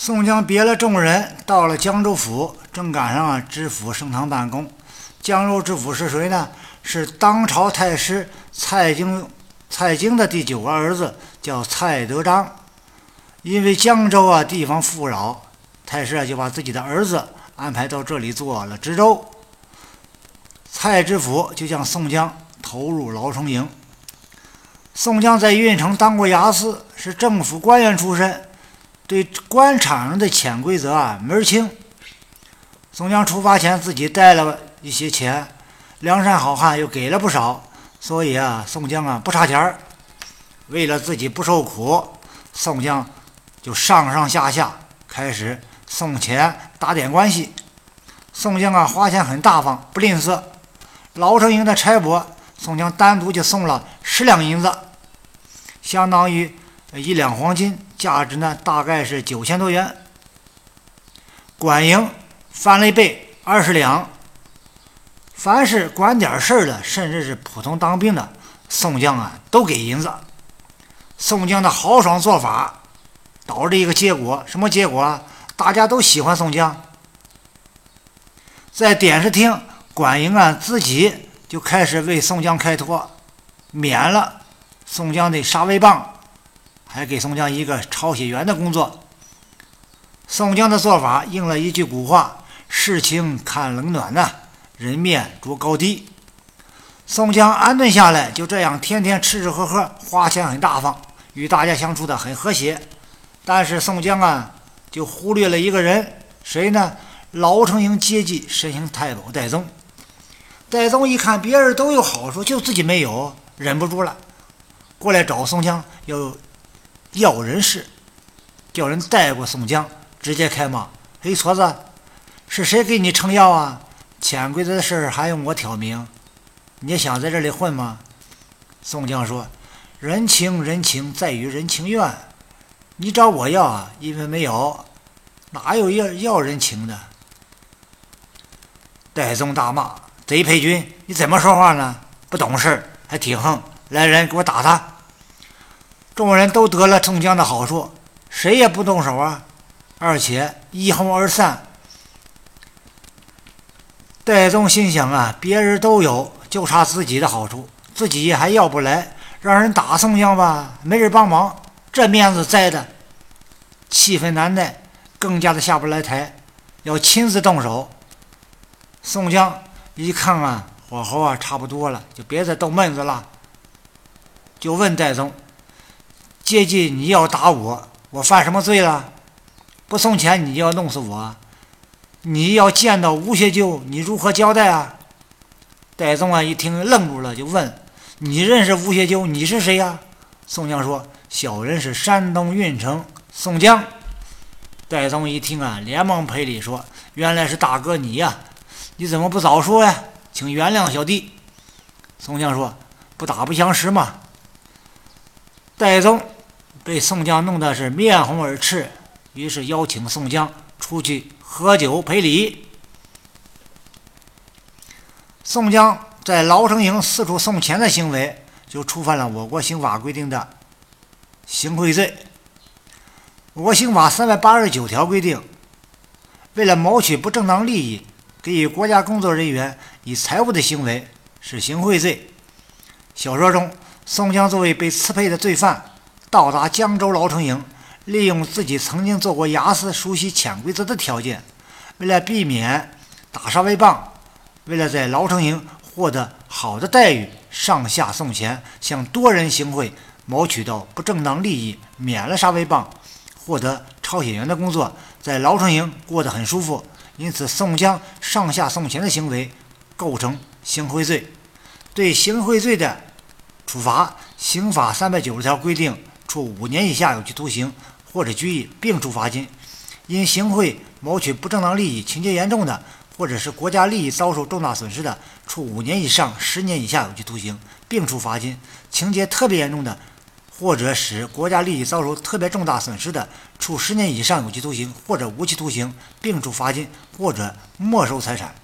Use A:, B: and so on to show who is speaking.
A: 宋江别了众人，到了江州府，正赶上啊知府升堂办公。江州知府是谁呢？是当朝太师蔡京，蔡京的第九个儿子，叫蔡德章。因为江州啊地方富饶，太师啊就把自己的儿子安排到这里做了知州。蔡知府就将宋江投入牢城营。宋江在郓城当过衙司，是政府官员出身。对官场上的潜规则啊门儿清。宋江出发前自己带了一些钱，梁山好汉又给了不少，所以啊，宋江啊不差钱儿。为了自己不受苦，宋江就上上下下开始送钱打点关系。宋江啊花钱很大方，不吝啬。老城营的差拨，宋江单独就送了十两银子，相当于。一两黄金，价值呢大概是九千多元。管营翻了一倍，二十两。凡是管点事儿的，甚至是普通当兵的，宋江啊都给银子。宋江的豪爽做法，导致一个结果，什么结果啊？大家都喜欢宋江。在点视厅，管营啊自己就开始为宋江开脱，免了宋江的杀威棒。还给宋江一个抄写员的工作。宋江的做法应了一句古话：“事情看冷暖呐，人面着高低。”宋江安顿下来，就这样天天吃吃喝喝，花钱很大方，与大家相处的很和谐。但是宋江啊，就忽略了一个人，谁呢？老城营接济神行太保戴宗。戴宗一看别人都有好处，就自己没有，忍不住了，过来找宋江要。要人事，叫人带过宋江，直接开骂：“黑，矬子，是谁给你撑腰啊？潜规则的事还用我挑明？你想在这里混吗？”宋江说：“人情人情在于人情愿，你找我要啊，因为没有，哪有要要人情的？”戴宗大骂：“贼配军，你怎么说话呢？不懂事，还挺横！来人，给我打他！”众人都得了宋江的好处，谁也不动手啊，而且一哄而散。戴宗心想啊，别人都有，就差自己的好处，自己还要不来，让人打宋江吧，没人帮忙，这面子栽的，气愤难耐，更加的下不来台，要亲自动手。宋江一看啊，火候啊差不多了，就别再逗闷子了，就问戴宗。接近你要打我，我犯什么罪了？不送钱你就要弄死我？你要见到吴学究，你如何交代啊？戴宗啊一听愣住了，就问：“你认识吴学究？你是谁呀？”宋江说：“小人是山东运城宋江。”戴宗一听啊，连忙赔礼说：“原来是大哥你呀！你怎么不早说呀？请原谅小弟。”宋江说：“不打不相识嘛。”戴宗。被宋江弄得是面红耳赤，于是邀请宋江出去喝酒赔礼。宋江在牢城营四处送钱的行为，就触犯了我国刑法规定的行贿罪。我国刑法三百八十九条规定，为了谋取不正当利益，给予国家工作人员以财物的行为是行贿罪。小说中，宋江作为被刺配的罪犯。到达江州牢城营，利用自己曾经做过牙司、熟悉潜规则的条件，为了避免打杀威棒，为了在牢城营获得好的待遇，上下送钱，向多人行贿，谋取到不正当利益，免了杀威棒，获得抄写员的工作，在牢城营过得很舒服。因此，宋江上下送钱的行为构成行贿罪。对行贿罪的处罚，刑法三百九十条规定。处五年以下有期徒刑或者拘役，并处罚金；因行贿谋取不正当利益，情节严重的，或者是国家利益遭受重大损失的，处五年以上十年以下有期徒刑，并处罚金；情节特别严重的，或者使国家利益遭受特别重大损失的，处十年以上有期徒刑或者无期徒刑，并处罚金或者没收财产。